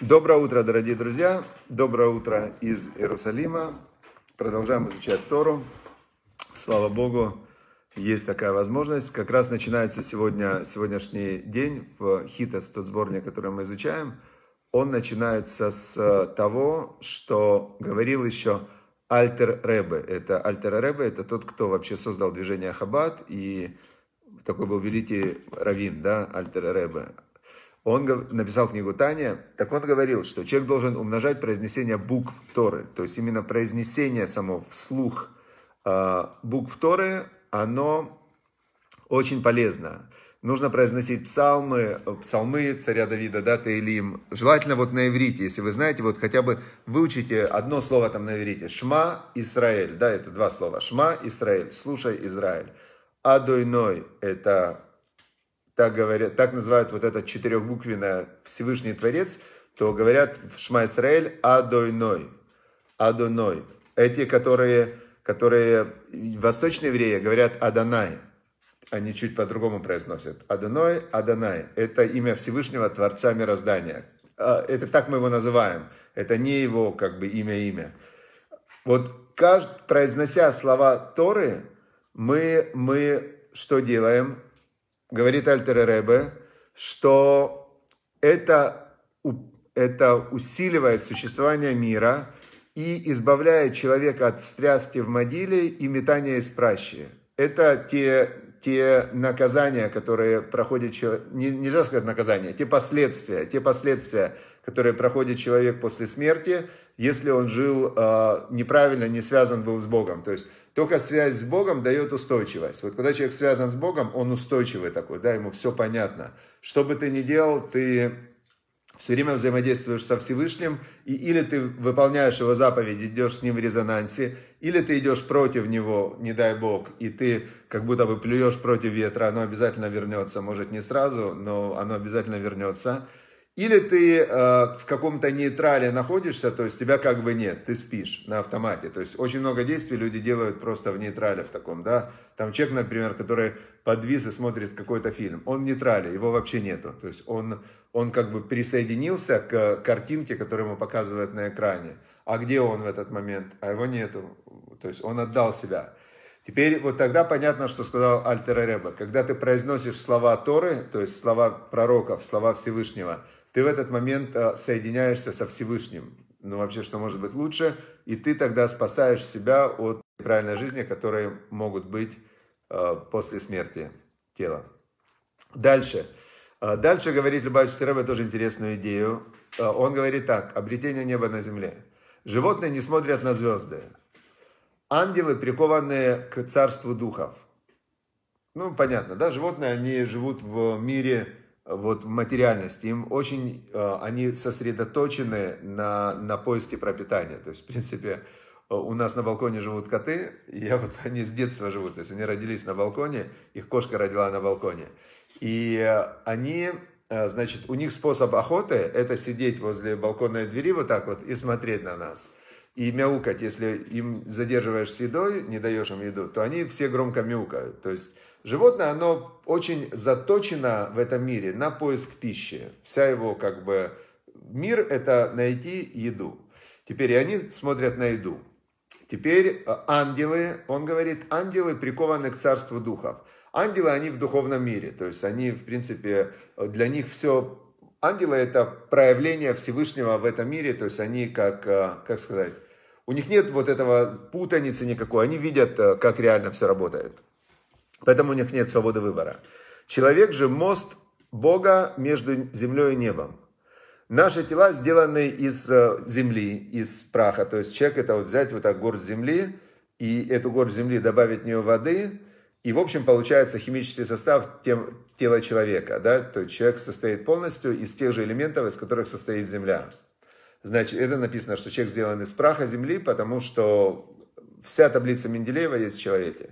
Доброе утро, дорогие друзья. Доброе утро из Иерусалима. Продолжаем изучать Тору. Слава Богу, есть такая возможность. Как раз начинается сегодня, сегодняшний день в Хитас, тот сборник, который мы изучаем. Он начинается с того, что говорил еще Альтер Ребе. Это Альтер Ребе, это тот, кто вообще создал движение Хаббат, и такой был великий раввин, да, Альтер Ребе. Он написал книгу Таня, так он говорил, что человек должен умножать произнесение букв Торы, то есть именно произнесение само вслух а, букв Торы, оно очень полезно. Нужно произносить псалмы, псалмы царя Давида, да, Таилим. Желательно вот на иврите, если вы знаете, вот хотя бы выучите одно слово там на иврите. Шма Израиль, да, это два слова. Шма Израиль, слушай Израиль. Адойной, это так говорят, так называют вот это четырехбуквенное Всевышний Творец, то говорят в Шма Исраэль Адойной. Адойной. Эти, которые, которые восточные евреи говорят Адонай. Они чуть по-другому произносят. Адоной, Адонай. Это имя Всевышнего Творца Мироздания. А, это так мы его называем. Это не его как бы имя-имя. Вот произнося слова Торы, мы, мы что делаем? Говорит Альтер Ребе, что это, это усиливает существование мира и избавляет человека от встряски в могиле и метания из пращи. Это те, те наказания, которые проходит человек, не, нельзя сказать наказания, те последствия, те последствия, которые проходит человек после смерти, если он жил э, неправильно, не связан был с Богом. То есть только связь с Богом дает устойчивость. Вот когда человек связан с Богом, он устойчивый такой, да, ему все понятно. Что бы ты ни делал, ты все время взаимодействуешь со Всевышним, и или ты выполняешь его заповеди, идешь с ним в резонансе, или ты идешь против него, не дай Бог, и ты как будто бы плюешь против ветра, оно обязательно вернется, может не сразу, но оно обязательно вернется. Или ты э, в каком-то нейтрале находишься, то есть тебя как бы нет, ты спишь на автомате. То есть очень много действий люди делают просто в нейтрале в таком, да. Там человек, например, который подвис и смотрит какой-то фильм, он в нейтрале, его вообще нету. То есть он, он как бы присоединился к картинке, которую ему показывают на экране. А где он в этот момент? А его нету. То есть он отдал себя. Теперь вот тогда понятно, что сказал Альтер Реба. Когда ты произносишь слова Торы, то есть слова пророков, слова Всевышнего, ты в этот момент э, соединяешься со Всевышним. Ну, вообще, что может быть лучше? И ты тогда спасаешь себя от правильной жизни, которые могут быть э, после смерти тела. Дальше. Э, дальше говорит Любавичский Рэбе тоже интересную идею. Он говорит так. Обретение неба на земле. Животные не смотрят на звезды. Ангелы прикованы к царству духов. Ну, понятно, да? Животные, они живут в мире вот в материальности, им очень, э, они сосредоточены на, на поиске пропитания. То есть, в принципе, э, у нас на балконе живут коты, и я вот, они с детства живут, то есть они родились на балконе, их кошка родила на балконе. И э, они, значит, у них способ охоты – это сидеть возле балконной двери вот так вот и смотреть на нас. И мяукать, если им задерживаешь с едой, не даешь им еду, то они все громко мяукают. То есть Животное, оно очень заточено в этом мире на поиск пищи. Вся его как бы мир – это найти еду. Теперь и они смотрят на еду. Теперь э, ангелы, он говорит, ангелы прикованы к царству духов. Ангелы, они в духовном мире, то есть они, в принципе, для них все... Ангелы – это проявление Всевышнего в этом мире, то есть они, как, э, как сказать, у них нет вот этого путаницы никакой, они видят, э, как реально все работает. Поэтому у них нет свободы выбора. Человек же мост Бога между землей и небом. Наши тела сделаны из э, земли, из праха. То есть человек это вот взять вот так горсть земли, и эту горсть земли добавить в нее воды, и в общем получается химический состав тем, тела человека. Да? То есть человек состоит полностью из тех же элементов, из которых состоит земля. Значит, это написано, что человек сделан из праха земли, потому что вся таблица Менделеева есть в человеке.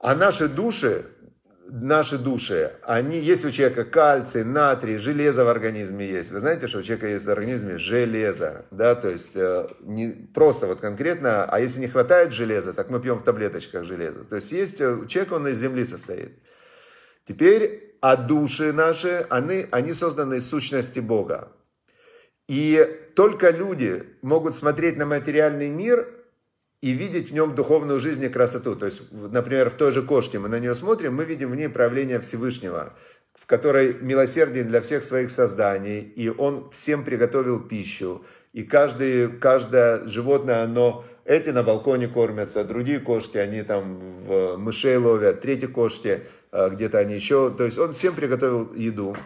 А наши души, наши души, они, есть у человека кальций, натрий, железо в организме есть. Вы знаете, что у человека есть в организме железо, да, то есть э, не просто вот конкретно, а если не хватает железа, так мы пьем в таблеточках железо. То есть есть, э, человек, он из земли состоит. Теперь, а души наши, они, они созданы из сущности Бога. И только люди могут смотреть на материальный мир и видеть в нем духовную жизнь и красоту. То есть, например, в той же кошке мы на нее смотрим, мы видим в ней проявление Всевышнего, в которой милосердие для всех своих созданий, и он всем приготовил пищу. И каждый, каждое животное, оно, эти на балконе кормятся, другие кошки, они там в мышей ловят, третьи кошки, э, где-то они еще. То есть он всем приготовил еду.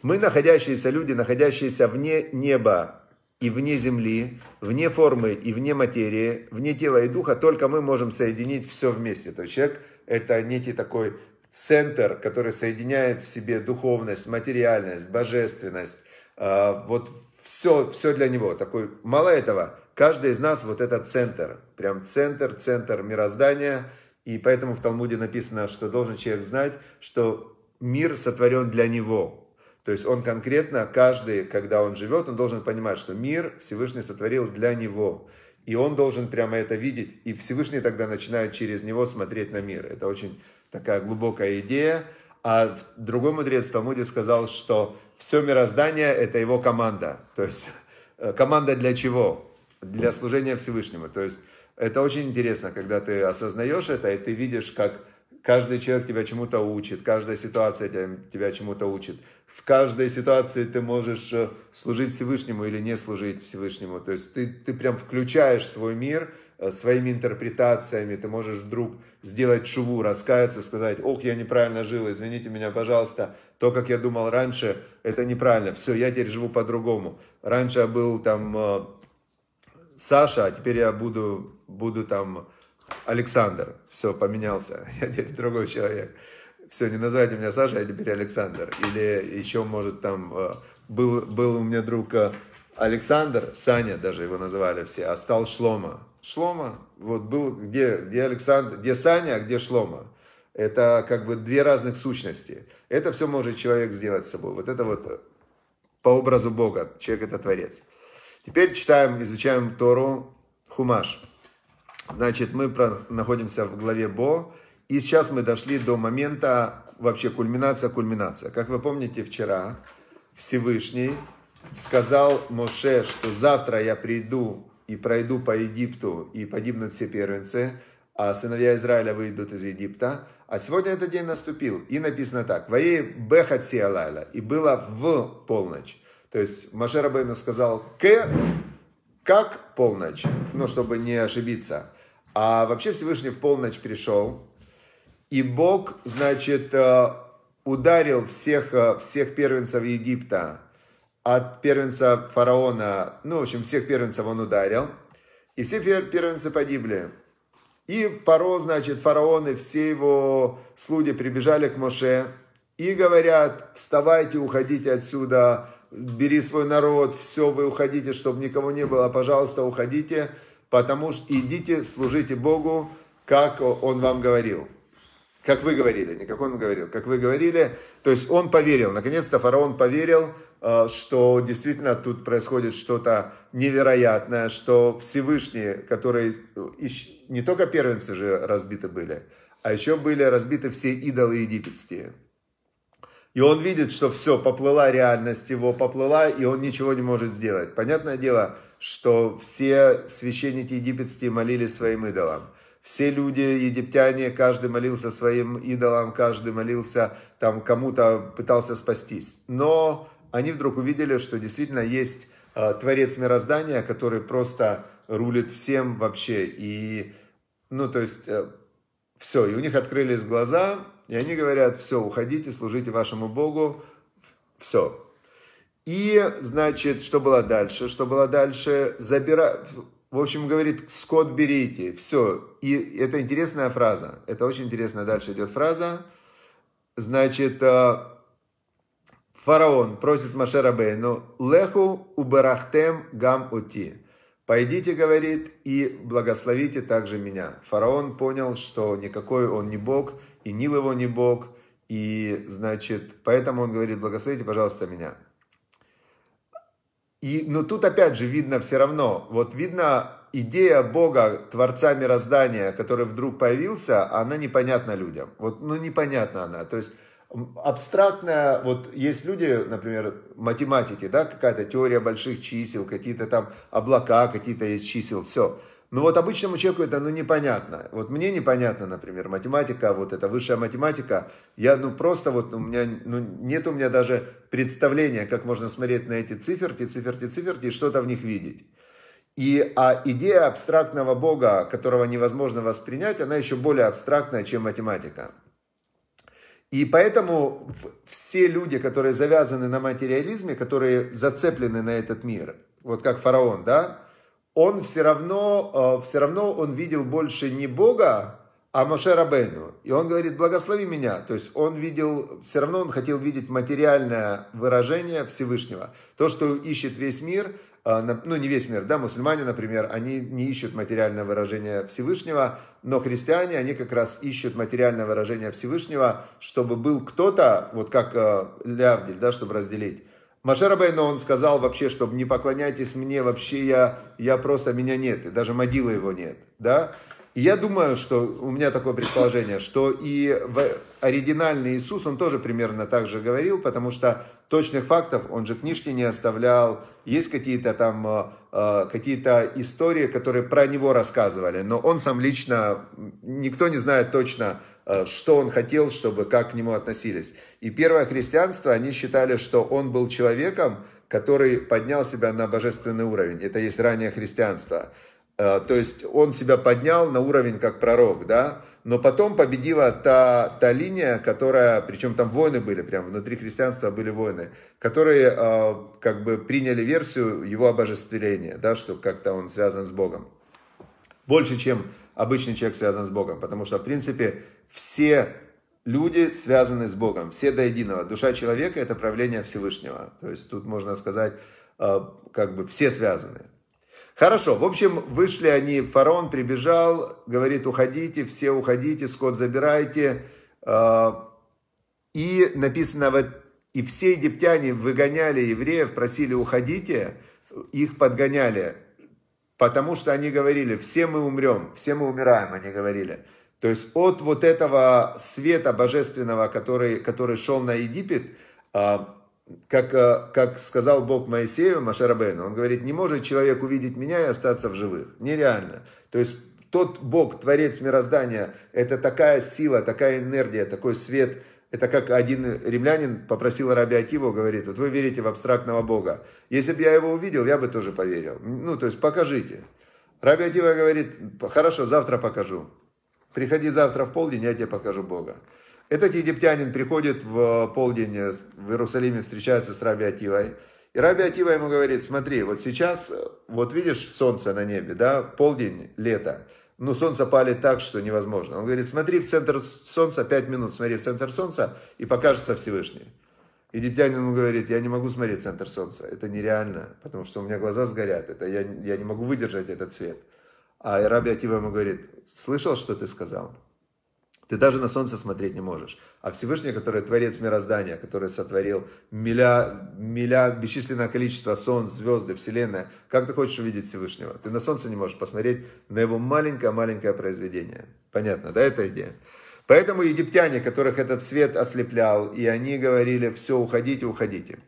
Мы, находящиеся люди, находящиеся вне неба и вне земли, вне формы и вне материи, вне тела и духа, только мы можем соединить все вместе. То есть человек – это некий такой центр, который соединяет в себе духовность, материальность, божественность, а, вот все, все для него. Такой, мало этого, каждый из нас вот этот центр, прям центр, центр мироздания, и поэтому в Талмуде написано, что должен человек знать, что мир сотворен для него, то есть он конкретно, каждый, когда он живет, он должен понимать, что мир Всевышний сотворил для него. И он должен прямо это видеть. И Всевышний тогда начинает через него смотреть на мир. Это очень такая глубокая идея. А другой мудрец в Талмуде сказал, что все мироздание – это его команда. То есть э, команда для чего? Для служения Всевышнему. То есть это очень интересно, когда ты осознаешь это, и ты видишь, как Каждый человек тебя чему-то учит, каждая ситуация тебя, тебя чему-то учит. В каждой ситуации ты можешь э, служить Всевышнему или не служить Всевышнему. То есть ты, ты прям включаешь свой мир э, своими интерпретациями. Ты можешь вдруг сделать шуву, раскаяться, сказать, ох, я неправильно жил, извините меня, пожалуйста. То, как я думал раньше, это неправильно. Все, я теперь живу по-другому. Раньше я был там э, Саша, а теперь я буду, буду там Александр. Все, поменялся. Я теперь другой человек. Все, не называйте меня Саша, я теперь Александр. Или еще, может, там э, был, был у меня друг э, Александр, Саня даже его называли все, а стал Шлома. Шлома, вот был, где, где Александр, где Саня, а где Шлома. Это как бы две разных сущности. Это все может человек сделать с собой. Вот это вот э, по образу Бога. Человек это творец. Теперь читаем, изучаем Тору Хумаш. Значит, мы находимся в главе Бо, и сейчас мы дошли до момента, вообще кульминация, кульминация. Как вы помните, вчера Всевышний сказал Моше, что завтра я приду и пройду по Египту, и погибнут все первенцы, а сыновья Израиля выйдут из Египта. А сегодня этот день наступил, и написано так, «Воей бехат алайла», и было в полночь. То есть Моше Рабейну сказал «к», как полночь, ну, чтобы не ошибиться. А вообще Всевышний в полночь пришел, и Бог, значит, э, ударил всех, э, всех первенцев Египта, от первенца фараона, ну, в общем, всех первенцев он ударил, и все первенцы погибли. И Паро, значит, фараон и все его слуги прибежали к Моше и говорят, вставайте, уходите отсюда, бери свой народ, все, вы уходите, чтобы никого не было, пожалуйста, уходите потому что идите, служите Богу, как Он вам говорил. Как вы говорили, не как он говорил, как вы говорили. То есть он поверил, наконец-то фараон поверил, э, что действительно тут происходит что-то невероятное, что Всевышний, который не только первенцы же разбиты были, а еще были разбиты все идолы египетские. И он видит, что все, поплыла реальность его, поплыла, и он ничего не может сделать. Понятное дело, что все священники египетские молились своим идолам. Все люди, египтяне, каждый молился своим идолам, каждый молился, там кому-то пытался спастись. Но они вдруг увидели, что действительно есть э, Творец мироздания, который просто рулит всем вообще. И, ну, то есть, э, все, и у них открылись глаза, и они говорят, все, уходите, служите вашему Богу, все, и, значит, что было дальше? Что было дальше? Забира... В общем, говорит, скот берите. Все. И это интересная фраза. Это очень интересная дальше идет фраза. Значит, э, фараон просит Машера Бейну, леху убарахтем гам ути. Пойдите, говорит, и благословите также меня. Фараон понял, что никакой он не Бог, и Нил его не Бог, и, значит, поэтому он говорит, благословите, пожалуйста, меня. И, но тут опять же видно все равно, вот видно идея Бога, Творца мироздания, который вдруг появился, она непонятна людям. Вот, ну, непонятна она. То есть, абстрактная, вот есть люди, например, математики, да, какая-то теория больших чисел, какие-то там облака, какие-то есть чисел, все. Но вот обычному человеку это ну, непонятно. Вот мне непонятно, например, математика, вот эта высшая математика. Я ну просто вот у меня, ну нет у меня даже представления, как можно смотреть на эти циферки, циферки, циферки и что-то в них видеть. И а идея абстрактного Бога, которого невозможно воспринять, она еще более абстрактная, чем математика. И поэтому все люди, которые завязаны на материализме, которые зацеплены на этот мир, вот как фараон, да, он все равно, э, все равно он видел больше не Бога, а Моше Рабейну. И он говорит, благослови меня. То есть он видел, все равно он хотел видеть материальное выражение Всевышнего. То, что ищет весь мир – а, ну не весь мир, да, мусульмане, например, они не ищут материальное выражение Всевышнего, но христиане, они как раз ищут материальное выражение Всевышнего, чтобы был кто-то, вот как э, Лявдиль, да, чтобы разделить. Машер Абейно, он сказал вообще, чтобы не поклоняйтесь мне, вообще я, я просто, меня нет, и даже могилы его нет, да. И я думаю, что у меня такое предположение, что и в оригинальный Иисус, он тоже примерно так же говорил, потому что точных фактов он же книжки не оставлял, есть какие-то там э, э, какие-то истории, которые про него рассказывали, но он сам лично, никто не знает точно, что он хотел, чтобы как к нему относились. И первое христианство, они считали, что он был человеком, который поднял себя на божественный уровень. Это есть раннее христианство. Э, то есть он себя поднял на уровень как пророк, да, но потом победила та, та линия, которая, причем там войны были, прям внутри христианства были войны, которые э, как бы приняли версию его обожествления, да, что как-то он связан с Богом. Больше, чем обычный человек связан с Богом, потому что, в принципе, все люди связаны с Богом, все до единого. Душа человека – это правление Всевышнего. То есть тут можно сказать, э, как бы все связаны. Хорошо, в общем, вышли они, фараон прибежал, говорит, уходите, все уходите, скот забирайте. А, и написано, и все египтяне выгоняли евреев, просили уходите, их подгоняли, потому что они говорили, все мы умрем, все мы умираем, они говорили. То есть от вот этого света божественного, который, который шел на Египет, а, как, э, как сказал Бог Моисею, Машарабейну, он говорит, не может человек увидеть меня и остаться в живых. Нереально. То есть тот Бог, Творец мироздания, это такая сила, такая энергия, такой свет. Это как один римлянин попросил Раби Акиву, говорит, вот вы верите в абстрактного Бога. Если бы я его увидел, я бы тоже поверил. Ну, то есть покажите. Раби Акива говорит, хорошо, завтра покажу. Приходи завтра в полдень, я тебе покажу Бога. Этот египтянин приходит в полдень в Иерусалиме, встречается с Раби Ативой. И Раби Атива ему говорит, смотри, вот сейчас, вот видишь солнце на небе, да, полдень, лето. Ну, солнце палит так, что невозможно. Он говорит, смотри в центр солнца, пять минут, смотри в центр солнца, и покажется Всевышний. Египтянин ему говорит, я не могу смотреть центр солнца, это нереально, потому что у меня глаза сгорят, это я, я не могу выдержать этот цвет. А Раби Атива ему говорит, слышал, что ты сказал? Ты даже на солнце смотреть не можешь. А Всевышний, который творец мироздания, который сотворил миля, миля, бесчисленное количество солнц, звезды, вселенная, как ты хочешь увидеть Всевышнего? Ты на солнце не можешь посмотреть на его маленькое-маленькое произведение. Понятно, да, эта идея? Поэтому египтяне, которых этот свет ослеплял, и они говорили, все, уходите, уходите.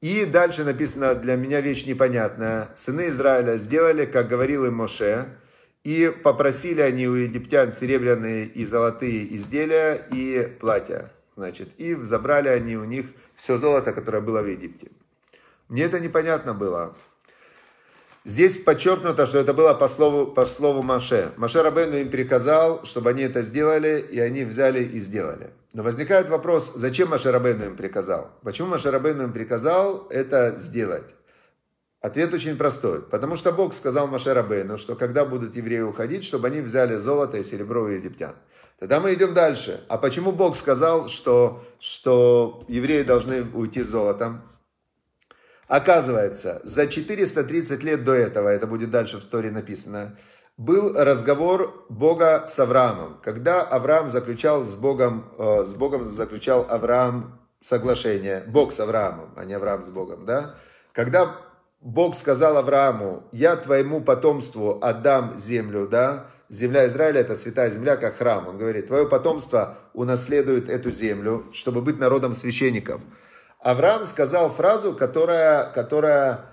И дальше написано, для меня вещь непонятная. Сыны Израиля сделали, как говорил им Моше, и попросили они у египтян серебряные и золотые изделия и платья. Значит, и забрали они у них все золото, которое было в Египте. Мне это непонятно было. Здесь подчеркнуто, что это было по слову, по слову Маше. Маше Рабену им приказал, чтобы они это сделали, и они взяли и сделали. Но возникает вопрос, зачем Маше Рабену им приказал? Почему Маше Рабену им приказал это сделать? Ответ очень простой. Потому что Бог сказал Маше Рабейну, что когда будут евреи уходить, чтобы они взяли золото и серебро у египтян. Тогда мы идем дальше. А почему Бог сказал, что, что евреи должны уйти с золотом? Оказывается, за 430 лет до этого, это будет дальше в Торе написано, был разговор Бога с Авраамом. Когда Авраам заключал с Богом, э, с Богом заключал Авраам соглашение, Бог с Авраамом, а не Авраам с Богом, да? Когда Бог сказал Аврааму, я твоему потомству отдам землю, да, земля Израиля это святая земля, как храм. Он говорит, твое потомство унаследует эту землю, чтобы быть народом священников. Авраам сказал фразу, которая, которая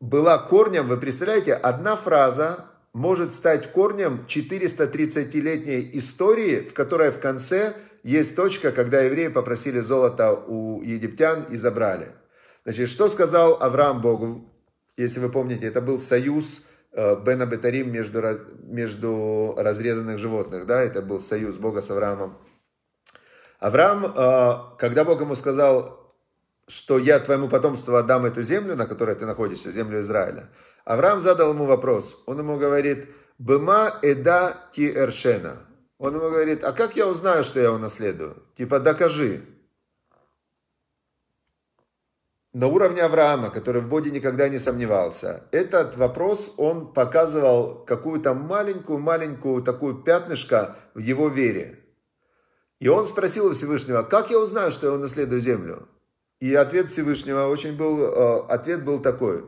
была корнем, вы представляете, одна фраза может стать корнем 430-летней истории, в которой в конце есть точка, когда евреи попросили золото у египтян и забрали. Значит, что сказал Авраам Богу? Если вы помните, это был союз э, Бена Бетарим между, между разрезанных животных. Да? Это был союз Бога с Авраамом. Авраам, э, когда Бог ему сказал, что я твоему потомству отдам эту землю, на которой ты находишься, землю Израиля. Авраам задал ему вопрос. Он ему говорит, «Быма эда ти эршена». Он ему говорит, а как я узнаю, что я унаследую? Типа, докажи. На уровне Авраама, который в Боге никогда не сомневался, этот вопрос, он показывал какую-то маленькую-маленькую такую пятнышко в его вере. И он спросил у Всевышнего, как я узнаю, что я унаследую землю? И ответ Всевышнего очень был, э, ответ был такой.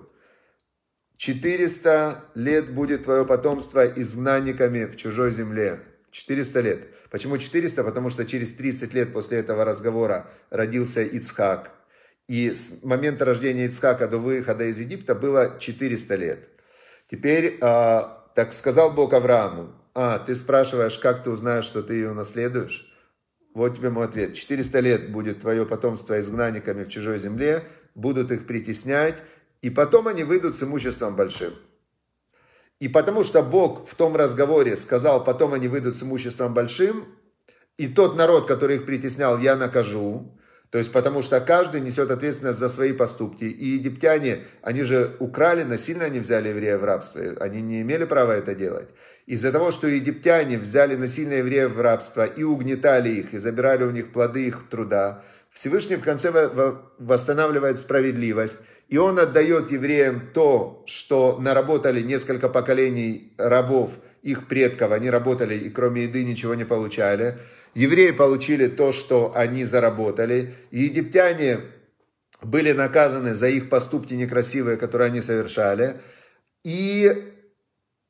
400 лет будет твое потомство изгнанниками в чужой земле. 400 лет. Почему 400? Потому что через 30 лет после этого разговора родился Ицхак. И с момента рождения Ицхака до выхода из Египта было 400 лет. Теперь, э, так сказал Бог Аврааму, а, ты спрашиваешь, как ты узнаешь, что ты ее наследуешь? Вот тебе мой ответ. 400 лет будет твое потомство изгнанниками в чужой земле, будут их притеснять, и потом они выйдут с имуществом большим. И потому что Бог в том разговоре сказал, потом они выйдут с имуществом большим, и тот народ, который их притеснял, я накажу, то есть потому что каждый несет ответственность за свои поступки. И египтяне, они же украли, насильно они взяли евреев в рабство. Они не имели права это делать. Из-за того, что египтяне взяли насильно евреев в рабство и угнетали их, и забирали у них плоды их труда, Всевышний в конце восстанавливает справедливость. И он отдает евреям то, что наработали несколько поколений рабов, их предков. Они работали и кроме еды ничего не получали. Евреи получили то, что они заработали. И египтяне были наказаны за их поступки некрасивые, которые они совершали. И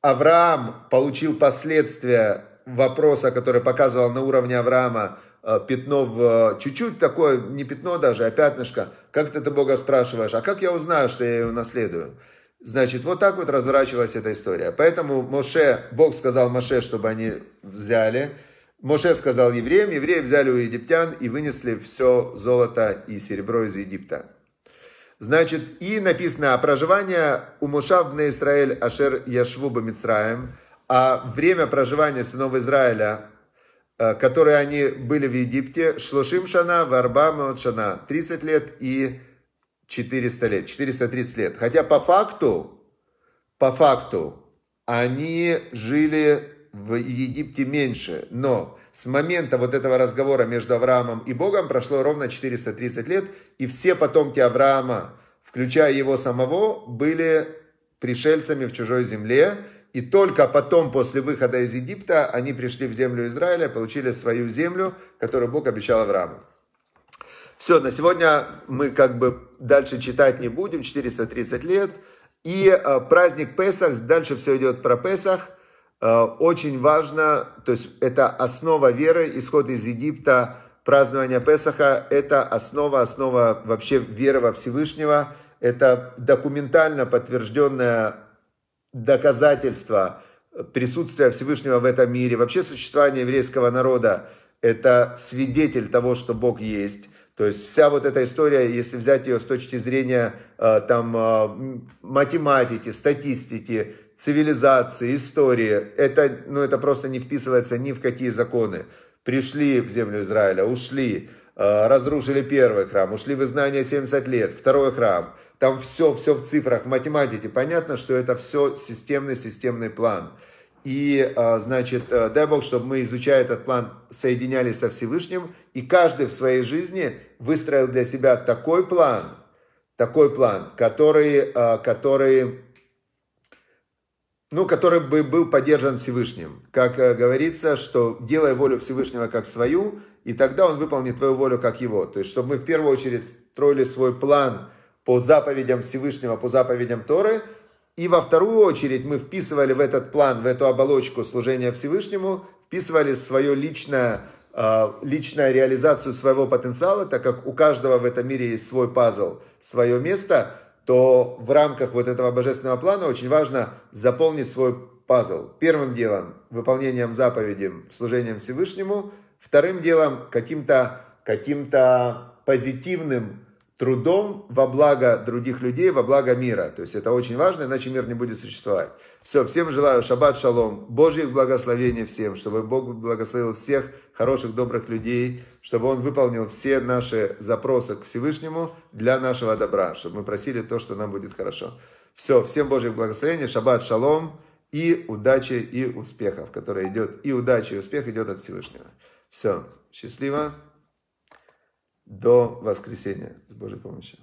Авраам получил последствия вопроса, который показывал на уровне Авраама, э, пятно в... Чуть-чуть такое, не пятно даже, а пятнышко. Как ты это Бога спрашиваешь? А как я узнаю, что я его наследую? Значит, вот так вот разворачивалась эта история. Поэтому Моше, Бог сказал Моше, чтобы они взяли. Моше сказал евреям, евреи взяли у египтян и вынесли все золото и серебро из Египта. Значит, и написано, проживание у Мушав на Израиль Ашер Яшвуба Мицраем, а время проживания сынов Израиля, э, которые они были в Египте, Шлушим Шана, Варба Шана, 30 лет и 400 лет, 430 лет. Хотя по факту, по факту, они жили в Египте меньше, но с момента вот этого разговора между Авраамом и Богом прошло ровно 430 лет, и все потомки Авраама, включая его самого, были пришельцами в чужой земле, и только потом, после выхода из Египта, они пришли в землю Израиля, получили свою землю, которую Бог обещал Аврааму. Все, на сегодня мы как бы дальше читать не будем, 430 лет. И э, праздник Песах, дальше все идет про Песах – Э, очень важно, то есть это основа веры, исход из Египта, празднование Песаха, это основа, основа вообще веры во Всевышнего, это документально подтвержденное доказательство присутствия Всевышнего в этом мире, вообще существование еврейского народа, это свидетель того, что Бог есть. То есть вся вот эта история, если взять ее с точки зрения э, там, э, математики, статистики, цивилизации, истории, это, ну, это просто не вписывается ни в какие законы. Пришли в землю Израиля, ушли, э, разрушили первый храм, ушли в изгнание 70 лет, второй храм. Там все, все в цифрах, в математике. Понятно, что это все системный, системный план. И, значит, дай Бог, чтобы мы, изучая этот план, соединялись со Всевышним, и каждый в своей жизни выстроил для себя такой план, такой план, который, который, ну, который бы был поддержан Всевышним. Как говорится, что делай волю Всевышнего как свою, и тогда он выполнит твою волю как его. То есть, чтобы мы в первую очередь строили свой план по заповедям Всевышнего, по заповедям Торы, И во вторую очередь мы вписывали в этот план, в эту оболочку служения Всевышнему, вписывали свое личное, э, личную реализацию своего потенциала, так как у каждого в этом мире есть свой пазл, свое место, то в рамках вот этого божественного плана очень важно заполнить свой пазл. Первым делом выполнением заповеди, служением Всевышнему. Вторым делом каким-то каким-то позитивным трудом во благо других людей, во благо мира. То есть это очень важно, иначе мир не будет существовать. Все, всем желаю шаббат шалом, Божьих благословений всем, чтобы Бог благословил всех хороших, добрых людей, чтобы Он выполнил все наши запросы к Всевышнему для нашего добра, чтобы мы просили то, что нам будет хорошо. Все, всем Божьих благословений, шаббат шалом и удачи и успехов, который идет, и удачи и успех идет от Всевышнего. Все, счастливо до воскресенья с Божьей помощью.